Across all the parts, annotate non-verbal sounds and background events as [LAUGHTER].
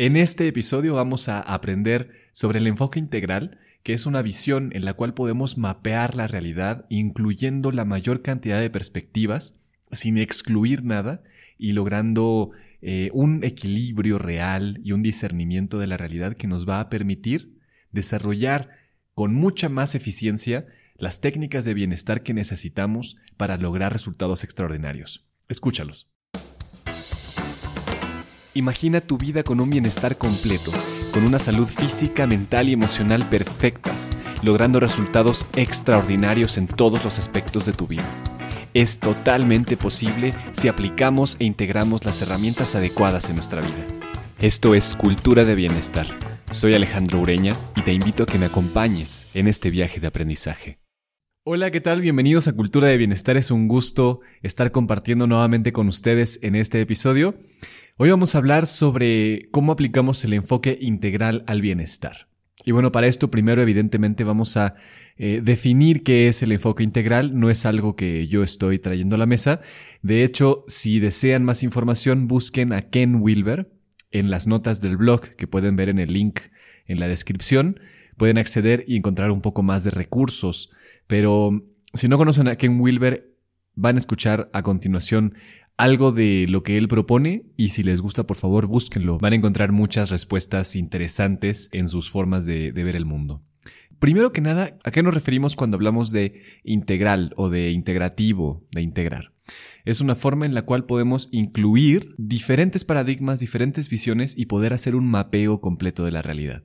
En este episodio vamos a aprender sobre el enfoque integral, que es una visión en la cual podemos mapear la realidad, incluyendo la mayor cantidad de perspectivas, sin excluir nada y logrando eh, un equilibrio real y un discernimiento de la realidad que nos va a permitir desarrollar con mucha más eficiencia las técnicas de bienestar que necesitamos para lograr resultados extraordinarios. Escúchalos. Imagina tu vida con un bienestar completo, con una salud física, mental y emocional perfectas, logrando resultados extraordinarios en todos los aspectos de tu vida. Es totalmente posible si aplicamos e integramos las herramientas adecuadas en nuestra vida. Esto es Cultura de Bienestar. Soy Alejandro Ureña y te invito a que me acompañes en este viaje de aprendizaje. Hola, ¿qué tal? Bienvenidos a Cultura de Bienestar. Es un gusto estar compartiendo nuevamente con ustedes en este episodio. Hoy vamos a hablar sobre cómo aplicamos el enfoque integral al bienestar. Y bueno, para esto primero evidentemente vamos a eh, definir qué es el enfoque integral. No es algo que yo estoy trayendo a la mesa. De hecho, si desean más información, busquen a Ken Wilber en las notas del blog que pueden ver en el link en la descripción. Pueden acceder y encontrar un poco más de recursos. Pero si no conocen a Ken Wilber, van a escuchar a continuación algo de lo que él propone y si les gusta por favor búsquenlo. Van a encontrar muchas respuestas interesantes en sus formas de, ver el mundo. Primero que nada, ¿a qué nos referimos cuando hablamos de integral o de integrativo, de integrar? Es una forma en la cual podemos incluir diferentes paradigmas, diferentes visiones y poder hacer un mapeo completo de la realidad.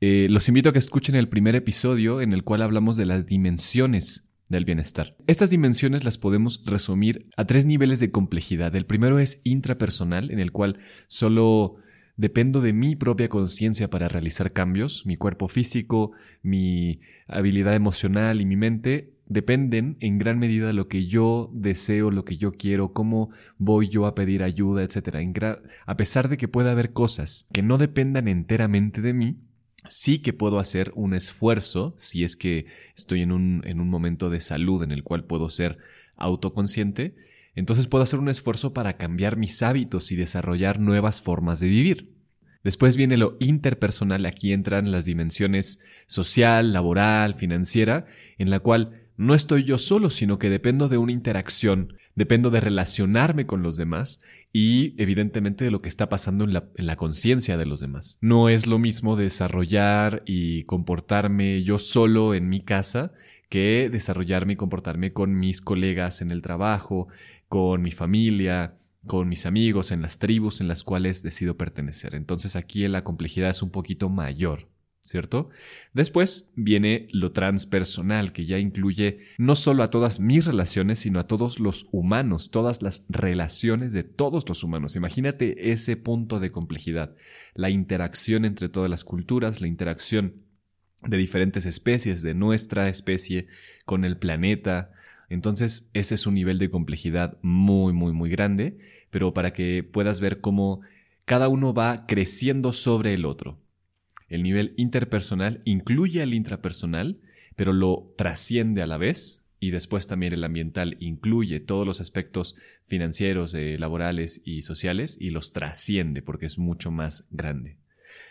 Eh, los invito a que escuchen el primer episodio en el cual hablamos de las dimensiones del bienestar. Estas dimensiones las podemos resumir a tres niveles de complejidad. El primero es intrapersonal, en el cual solo dependo de mi propia conciencia para realizar cambios. Mi cuerpo físico, mi habilidad emocional y mi mente dependen en gran medida de lo que yo deseo, lo que yo quiero, cómo voy yo a pedir ayuda, etc. A pesar de que pueda haber cosas que no dependan enteramente de mí, sí que puedo hacer un esfuerzo si es que estoy en un, en un momento de salud en el cual puedo ser autoconsciente, entonces puedo hacer un esfuerzo para cambiar mis hábitos y desarrollar nuevas formas de vivir. Después viene lo interpersonal, aquí entran las dimensiones social, laboral, financiera, en la cual no estoy yo solo, sino que dependo de una interacción, dependo de relacionarme con los demás y evidentemente de lo que está pasando en la, conciencia de los demás. No es lo mismo desarrollar y comportarme yo solo en mi casa que desarrollarme y comportarme con mis colegas en el trabajo, con mi familia, con mis amigos, en las tribus en las cuales decido pertenecer. Entonces aquí la complejidad es un poquito mayor. ¿Cierto? Después viene lo transpersonal, que ya incluye no solo a todas mis relaciones, sino a todos los humanos, todas las relaciones de todos los humanos. Imagínate ese punto de complejidad, la interacción entre todas las culturas, la interacción de diferentes especies, de nuestra especie con el planeta. Entonces, ese es un nivel de complejidad muy, muy, muy grande, pero para que puedas ver cómo cada uno va creciendo sobre el otro. El nivel interpersonal incluye al intrapersonal, pero lo trasciende a la vez. Y después también el ambiental incluye todos los aspectos financieros, eh, laborales y sociales y los trasciende porque es mucho más grande.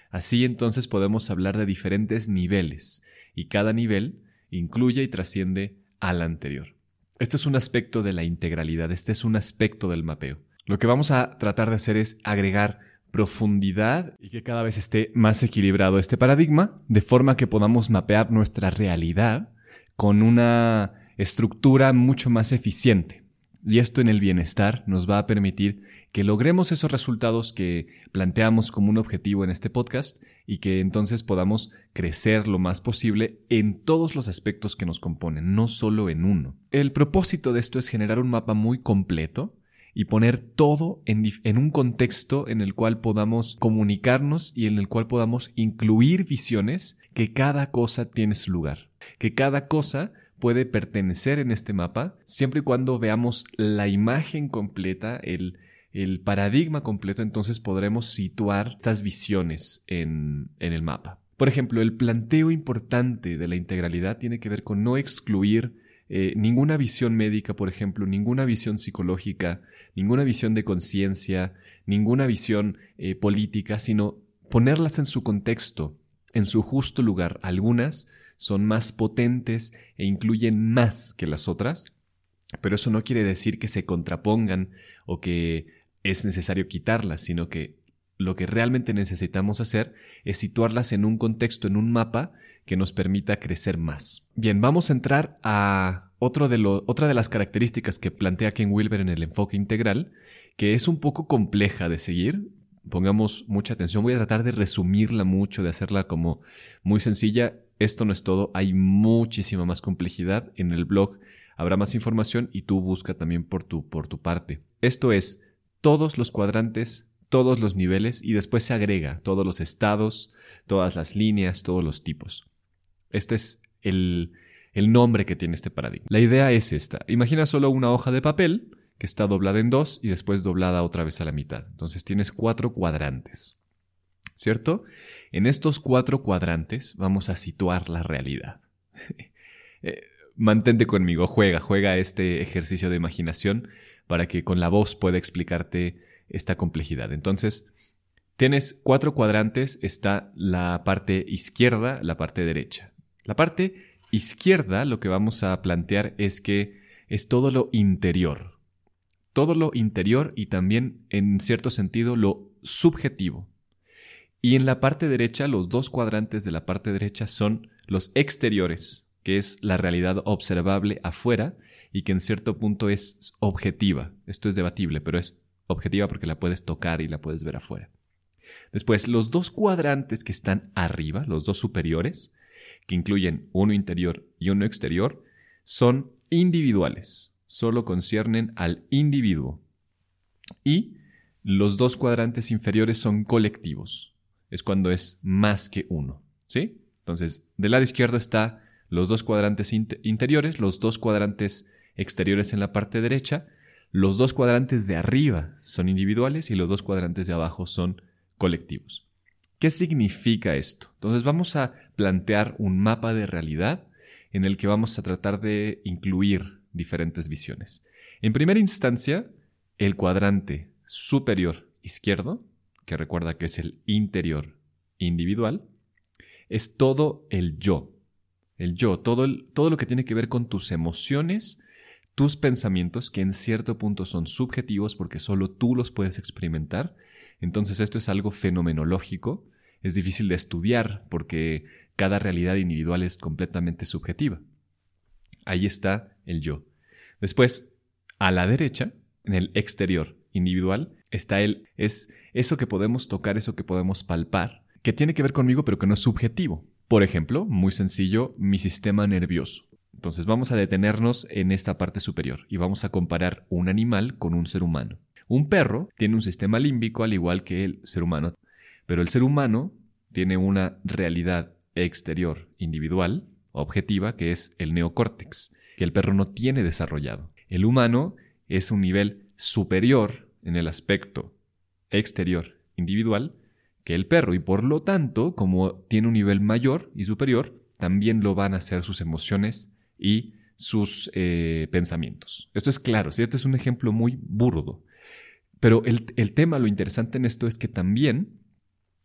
Así entonces podemos hablar de diferentes niveles y cada nivel incluye y trasciende al anterior. Este es un aspecto de la integralidad, este es un aspecto del mapeo. Lo que vamos a tratar de hacer es agregar profundidad y que cada vez esté más equilibrado este paradigma, de forma que podamos mapear nuestra realidad con una estructura mucho más eficiente. Y esto en el bienestar nos va a permitir que logremos esos resultados que planteamos como un objetivo en este podcast y que entonces podamos crecer lo más posible en todos los aspectos que nos componen, no solo en uno. El propósito de esto es generar un mapa muy completo y poner todo en, un contexto en el cual podamos comunicarnos y en el cual podamos incluir visiones que cada cosa tiene su lugar, que cada cosa puede pertenecer en este mapa siempre y cuando veamos la imagen completa, el, el paradigma completo, entonces podremos situar estas visiones en, en el mapa. Por ejemplo, el planteo importante de la integralidad tiene que ver con no excluir eh, ninguna visión médica, por ejemplo, ninguna visión psicológica, ninguna visión de conciencia, ninguna visión eh, política, sino ponerlas en su contexto, en su justo lugar. Algunas son más potentes e incluyen más que las otras, pero eso no quiere decir que se contrapongan o que es necesario quitarlas, sino que lo que realmente necesitamos hacer es situarlas en un contexto, en un mapa que nos permita crecer más. Bien, vamos a entrar a otro de otra de las características que plantea Ken Wilber en el enfoque integral, que es un poco compleja de seguir. Pongamos mucha atención, voy a tratar de resumirla mucho, de hacerla como muy sencilla. Esto no es todo, hay muchísima más complejidad. En el blog habrá más información y tú busca también por tu, por tu parte. Esto es todos los cuadrantes todos los niveles y después se agrega todos los estados, todas las líneas, todos los tipos. Este es el, el nombre que tiene este paradigma. La idea es esta. Imagina solo una hoja de papel que está doblada en dos y después doblada otra vez a la mitad. Entonces tienes cuatro cuadrantes. ¿Cierto? En estos cuatro cuadrantes vamos a situar la realidad. [LAUGHS] Eh, mantente conmigo, juega, juega este ejercicio de imaginación para que con la voz pueda explicarte esta complejidad. Entonces, tienes cuatro cuadrantes, está la parte izquierda, la parte derecha. La parte izquierda lo que vamos a plantear es que es todo lo interior. Todo lo interior y también, en cierto sentido, lo subjetivo. Y en la parte derecha, los dos cuadrantes de la parte derecha son los exteriores, que es la realidad observable afuera y que en cierto punto es objetiva. Esto es debatible, pero es objetiva porque la puedes tocar y la puedes ver afuera. Después, los dos cuadrantes que están arriba, los dos superiores, que incluyen uno interior y uno exterior, son individuales, solo conciernen al individuo. Y los dos cuadrantes inferiores son colectivos, es cuando es más que uno. ¿Sí? Entonces, del lado izquierdo está los dos cuadrantes interiores, los dos cuadrantes exteriores en la parte derecha, los dos cuadrantes de arriba son individuales y los dos cuadrantes de abajo son colectivos. ¿Qué significa esto? Entonces vamos a plantear un mapa de realidad en el que vamos a tratar de incluir diferentes visiones. En primera instancia, el cuadrante superior izquierdo, que recuerda que es el interior individual, es todo el yo. El yo, todo, todo lo que tiene que ver con tus emociones, tus pensamientos, que en cierto punto son subjetivos porque solo tú los puedes experimentar. Entonces esto es algo fenomenológico, es difícil de estudiar porque cada realidad individual es completamente subjetiva. Ahí está el yo. Después, a la derecha, en el exterior individual, está el es eso que podemos tocar, eso que podemos palpar, que tiene que ver conmigo pero que no es subjetivo. Por ejemplo, muy sencillo, mi sistema nervioso. Entonces vamos a detenernos en esta parte superior y vamos a comparar un animal con un ser humano. Un perro tiene un sistema límbico al igual que el ser humano, pero el ser humano tiene una realidad exterior individual, objetiva, que es el neocórtex, que el perro no tiene desarrollado. El humano es un nivel superior en el aspecto exterior individual que el perro y por lo tanto, como tiene un nivel mayor y superior, también lo van a hacer sus emociones y sus eh, pensamientos. Esto es claro, si este es un ejemplo muy burdo. Pero el, tema, lo interesante en esto es que también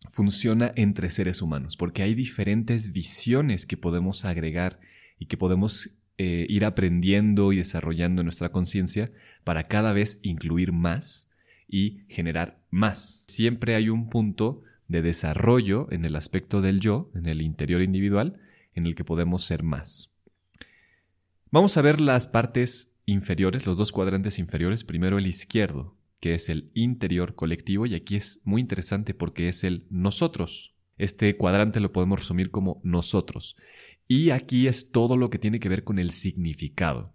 funciona entre seres humanos, porque hay diferentes visiones que podemos agregar y que podemos eh, ir aprendiendo y desarrollando nuestra conciencia para cada vez incluir más y generar más. Siempre hay un punto de desarrollo en el aspecto del yo, en el interior individual, en el que podemos ser más. Vamos a ver las partes inferiores, los dos cuadrantes inferiores. Primero el izquierdo, que es el interior colectivo, y aquí es muy interesante porque es el nosotros. Este cuadrante lo podemos resumir como nosotros. Y aquí es todo lo que tiene que ver con el significado,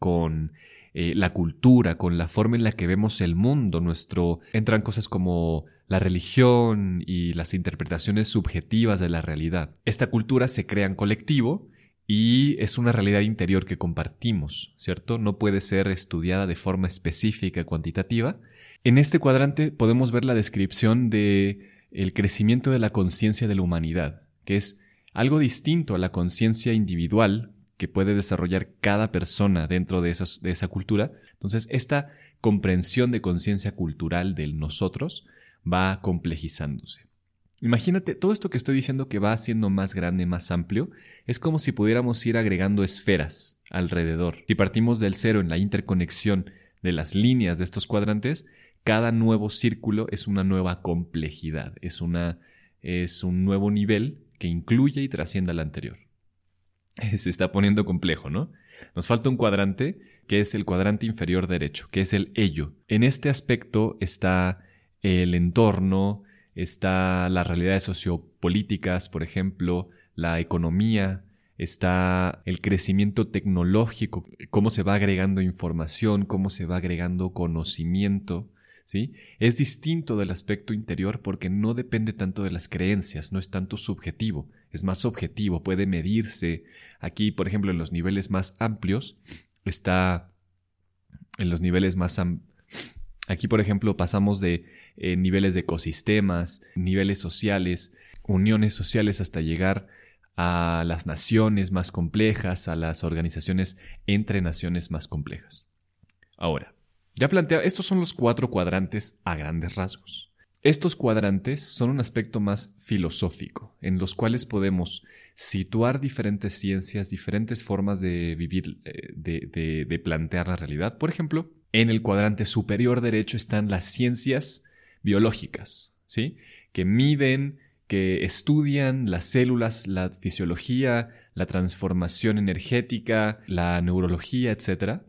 con eh, la cultura, con la forma en la que vemos el mundo. Nuestro entran cosas como la religión y las interpretaciones subjetivas de la realidad. Esta cultura se crea en colectivo y es una realidad interior que compartimos, ¿cierto? No puede ser estudiada de forma específica, cuantitativa. En este cuadrante podemos ver la descripción de el crecimiento de la conciencia de la humanidad, que es algo distinto a la conciencia individual que puede desarrollar cada persona dentro de, de esa cultura. Entonces, esta comprensión de conciencia cultural del nosotros va complejizándose. Imagínate, todo esto que estoy diciendo que va haciendo más grande, más amplio, es como si pudiéramos ir agregando esferas alrededor. Si partimos del cero en la interconexión de las líneas de estos cuadrantes, cada nuevo círculo es una nueva complejidad, es, una, es un nuevo nivel que incluye y trasciende al anterior. [LAUGHS] Se está poniendo complejo, ¿no? Nos falta un cuadrante que es el cuadrante inferior derecho, que es el ello. En este aspecto está el entorno, está las realidades sociopolíticas, por ejemplo, la economía, está el crecimiento tecnológico, cómo se va agregando información, cómo se va agregando conocimiento, ¿sí? Es distinto del aspecto interior porque no depende tanto de las creencias, no es tanto subjetivo, es más objetivo, puede medirse. Aquí, por ejemplo, en los niveles más amplios está en los niveles más Aquí, por ejemplo, pasamos de eh, niveles de ecosistemas, niveles sociales, uniones sociales hasta llegar a las naciones más complejas, a las organizaciones entre naciones más complejas. Ahora, ya plantea, estos son los cuatro cuadrantes a grandes rasgos. Estos cuadrantes son un aspecto más filosófico, en los cuales podemos situar diferentes ciencias, diferentes formas de vivir, eh, de, de plantear la realidad. Por ejemplo, en el cuadrante superior derecho están las ciencias biológicas, ¿sí? Que miden, que estudian las células, la fisiología, la transformación energética, la neurología, etc.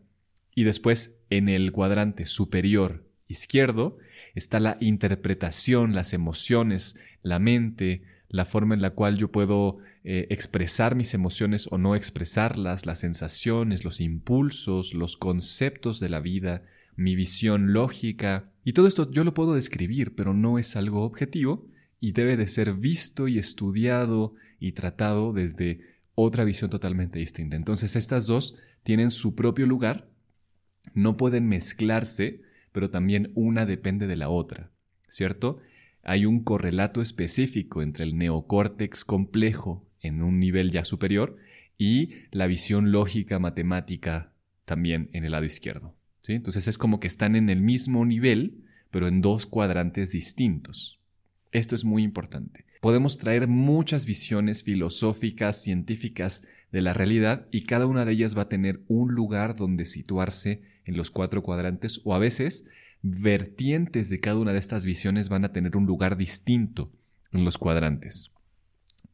Y después, en el cuadrante superior izquierdo, está la interpretación, las emociones, la mente, la forma en la cual yo puedo eh, expresar mis emociones o no expresarlas, las sensaciones, los impulsos, los conceptos de la vida, mi visión lógica. Y todo esto yo lo puedo describir, pero no es algo objetivo y debe de ser visto y estudiado y tratado desde otra visión totalmente distinta. Entonces estas dos tienen su propio lugar, no pueden mezclarse, pero también una depende de la otra, ¿cierto? Hay un correlato específico entre el neocórtex complejo en un nivel ya superior y la visión lógica matemática también en el lado izquierdo. Entonces es como que están en el mismo nivel, pero en dos cuadrantes distintos. Esto es muy importante. Podemos traer muchas visiones filosóficas, científicas de la realidad y cada una de ellas va a tener un lugar donde situarse en los cuatro cuadrantes o a veces vertientes de cada una de estas visiones van a tener un lugar distinto en los cuadrantes.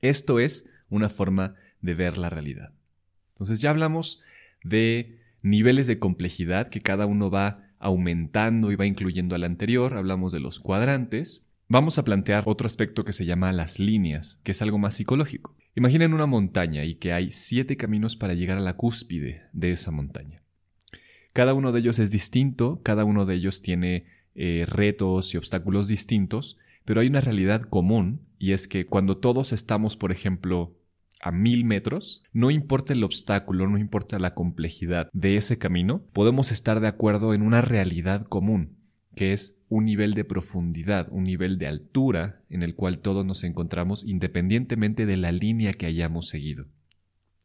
Esto es una forma de ver la realidad. Entonces ya hablamos de niveles de complejidad que cada uno va aumentando y va incluyendo al anterior, hablamos de los cuadrantes. Vamos a plantear otro aspecto que se llama las líneas, que es algo más psicológico. Imaginen una montaña y que hay siete caminos para llegar a la cúspide de esa montaña. Cada uno de ellos es distinto, cada uno de ellos tiene eh, retos y obstáculos distintos, pero hay una realidad común y es que cuando todos estamos, por ejemplo, a mil metros, no importa el obstáculo, no importa la complejidad de ese camino, podemos estar de acuerdo en una realidad común, que es un nivel de profundidad, un nivel de altura en el cual todos nos encontramos independientemente de la línea que hayamos seguido.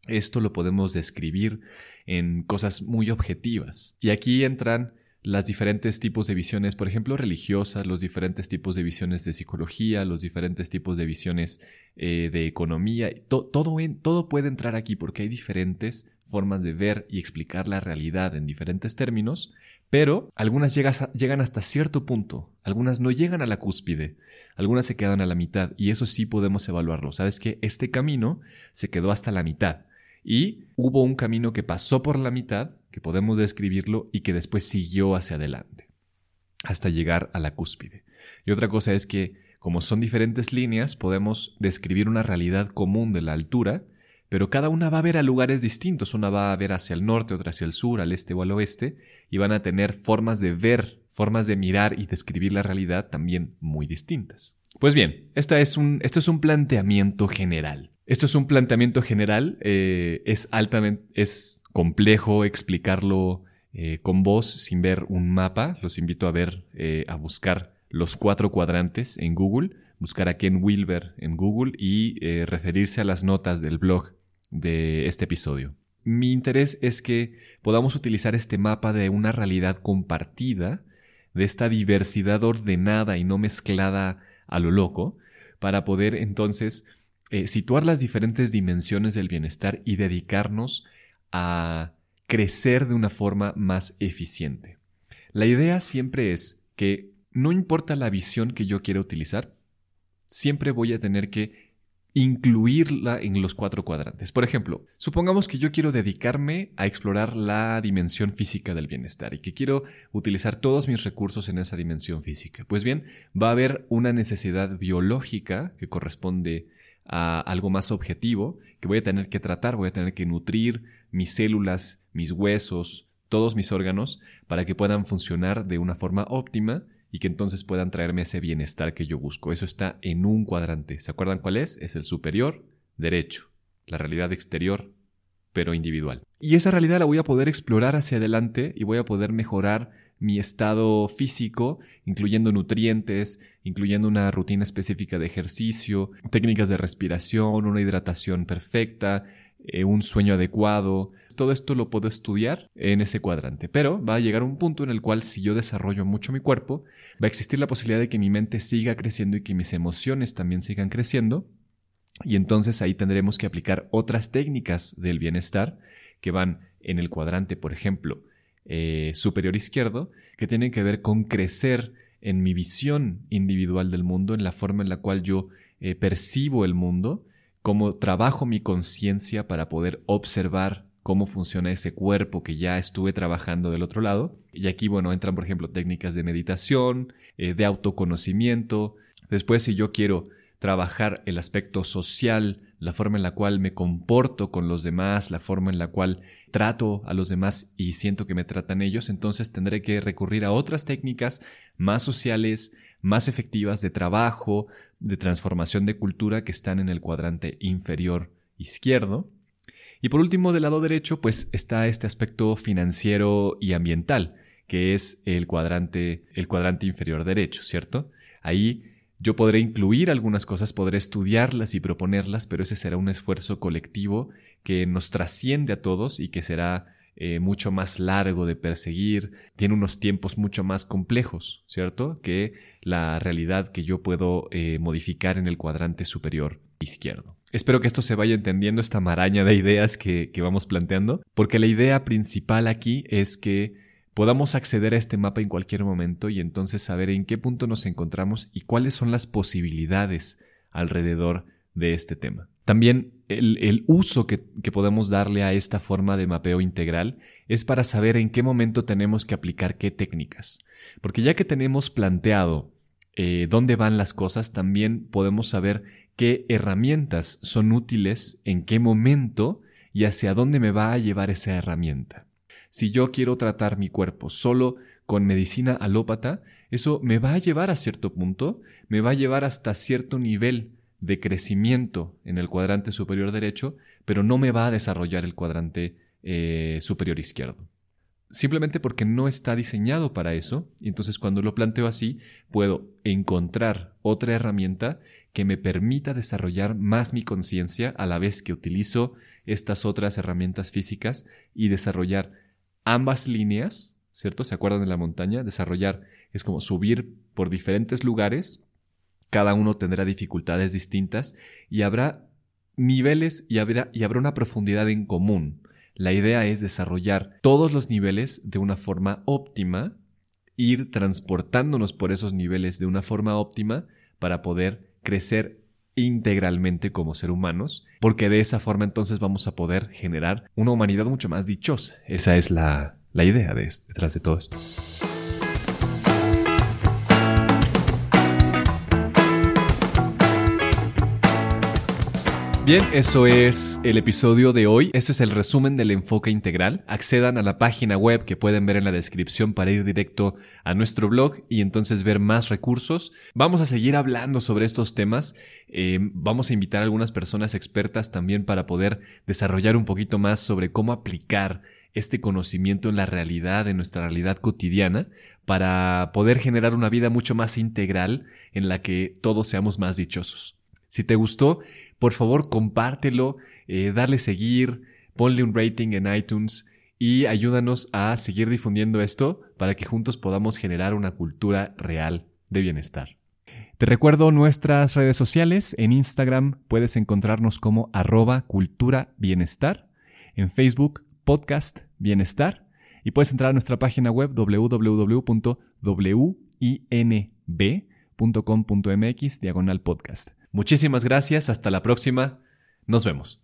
Esto lo podemos describir en cosas muy objetivas. Y aquí entran las diferentes tipos de visiones, por ejemplo, religiosas, los diferentes tipos de visiones de psicología, los diferentes tipos de visiones eh, de economía. todo, todo puede entrar aquí porque hay diferentes formas de ver y explicar la realidad en diferentes términos, pero algunas llegan hasta cierto punto, algunas no llegan a la cúspide, algunas se quedan a la mitad y eso sí podemos evaluarlo. Sabes que este camino se quedó hasta la mitad y hubo un camino que pasó por la mitad que podemos describirlo y que después siguió hacia adelante, hasta llegar a la cúspide. Y otra cosa es que, como son diferentes líneas, podemos describir una realidad común de la altura, pero cada una va a ver a lugares distintos. Una va a ver hacia el norte, otra hacia el sur, al este o al oeste, y van a tener formas de ver, formas de mirar y describir la realidad también muy distintas. Pues bien, esta es un, esto es un planteamiento general. Esto es un planteamiento general, eh, es altamente, es complejo explicarlo eh, con voz sin ver un mapa. Los invito a ver, eh, a buscar los cuatro cuadrantes en Google, buscar a Ken Wilber en Google y referirse a las notas del blog de este episodio. mi interés es que podamos utilizar este mapa de una realidad compartida, de esta diversidad ordenada y no mezclada a lo loco, para poder entonces eh, situar las diferentes dimensiones del bienestar y dedicarnos a crecer de una forma más eficiente. La idea siempre es que no importa la visión que yo quiera utilizar, siempre voy a tener que incluirla en los cuatro cuadrantes. Por ejemplo, supongamos que yo quiero dedicarme a explorar la dimensión física del bienestar y que quiero utilizar todos mis recursos en esa dimensión física. Pues bien, va a haber una necesidad biológica que corresponde a algo más objetivo que voy a tener que tratar, voy a tener que nutrir mis células, mis huesos, todos mis órganos para que puedan funcionar de una forma óptima y que entonces puedan traerme ese bienestar que yo busco. Eso está en un cuadrante. ¿Se acuerdan cuál es? Es el superior derecho, la realidad exterior, pero individual. Y esa realidad la voy a poder explorar hacia adelante y voy a poder mejorar mi estado físico, incluyendo nutrientes, incluyendo una rutina específica de ejercicio, técnicas de respiración, una hidratación perfecta, eh, un sueño adecuado. Todo esto lo puedo estudiar en ese cuadrante, pero va a llegar un punto en el cual si yo desarrollo mucho mi cuerpo, va a existir la posibilidad de que mi mente siga creciendo y que mis emociones también sigan creciendo. Y entonces ahí tendremos que aplicar otras técnicas del bienestar que van en el cuadrante, por ejemplo, eh, superior izquierdo, que tienen que ver con crecer en mi visión individual del mundo, en la forma en la cual yo eh, percibo el mundo, cómo trabajo mi conciencia para poder observar cómo funciona ese cuerpo que ya estuve trabajando del otro lado. Y aquí, bueno, entran, por ejemplo, técnicas de meditación, eh, de autoconocimiento. Después, si yo quiero trabajar el aspecto social, la forma en la cual me comporto con los demás, la forma en la cual trato a los demás y siento que me tratan ellos, entonces tendré que recurrir a otras técnicas más sociales, más efectivas de trabajo, de transformación de cultura que están en el cuadrante inferior izquierdo. Y por último, del lado derecho, pues está este aspecto financiero y ambiental, que es el cuadrante, el cuadrante inferior derecho, ¿cierto? Ahí yo podré incluir algunas cosas, podré estudiarlas y proponerlas, pero ese será un esfuerzo colectivo que nos trasciende a todos y que será eh, mucho más largo de perseguir, tiene unos tiempos mucho más complejos, ¿cierto? Que la realidad que yo puedo eh, modificar en el cuadrante superior izquierdo. Espero que esto se vaya entendiendo, esta maraña de ideas que, que vamos planteando, porque la idea principal aquí es que podamos acceder a este mapa en cualquier momento y entonces saber en qué punto nos encontramos y cuáles son las posibilidades alrededor de este tema. También el, uso que, podemos darle a esta forma de mapeo integral es para saber en qué momento tenemos que aplicar qué técnicas. Porque ya que tenemos planteado eh, dónde van las cosas, también podemos saber qué herramientas son útiles, en qué momento y hacia dónde me va a llevar esa herramienta. Si yo quiero tratar mi cuerpo solo con medicina alópata, eso me va a llevar a cierto punto, me va a llevar hasta cierto nivel de crecimiento en el cuadrante superior derecho, pero no me va a desarrollar el cuadrante eh, superior izquierdo. Simplemente porque no está diseñado para eso, y entonces cuando lo planteo así, puedo encontrar otra herramienta que me permita desarrollar más mi conciencia a la vez que utilizo estas otras herramientas físicas y desarrollar ambas líneas, ¿cierto? ¿Se acuerdan de la montaña? Desarrollar es como subir por diferentes lugares cada uno tendrá dificultades distintas y habrá niveles y habrá, y habrá una profundidad en común. La idea es desarrollar todos los niveles de una forma óptima, ir transportándonos por esos niveles de una forma óptima para poder crecer integralmente como ser humanos, porque de esa forma entonces vamos a poder generar una humanidad mucho más dichosa. Esa es la, la idea detrás de todo esto. Bien, eso es el episodio de hoy. Eso es el resumen del enfoque integral. Accedan a la página web que pueden ver en la descripción para ir directo a nuestro blog y entonces ver más recursos. Vamos a seguir hablando sobre estos temas. Eh, vamos a invitar a algunas personas expertas también para poder desarrollar un poquito más sobre cómo aplicar este conocimiento en la realidad, en nuestra realidad cotidiana, para poder generar una vida mucho más integral en la que todos seamos más dichosos. Si te gustó, por favor compártelo, eh, darle seguir, ponle un rating en iTunes y ayúdanos a seguir difundiendo esto para que juntos podamos generar una cultura real de bienestar. Te recuerdo nuestras redes sociales. En Instagram puedes encontrarnos como arroba cultura bienestar. En Facebook, podcast bienestar. Y puedes entrar a nuestra página web www.winb.com.mx diagonal podcast. Muchísimas gracias. Hasta la próxima. Nos vemos.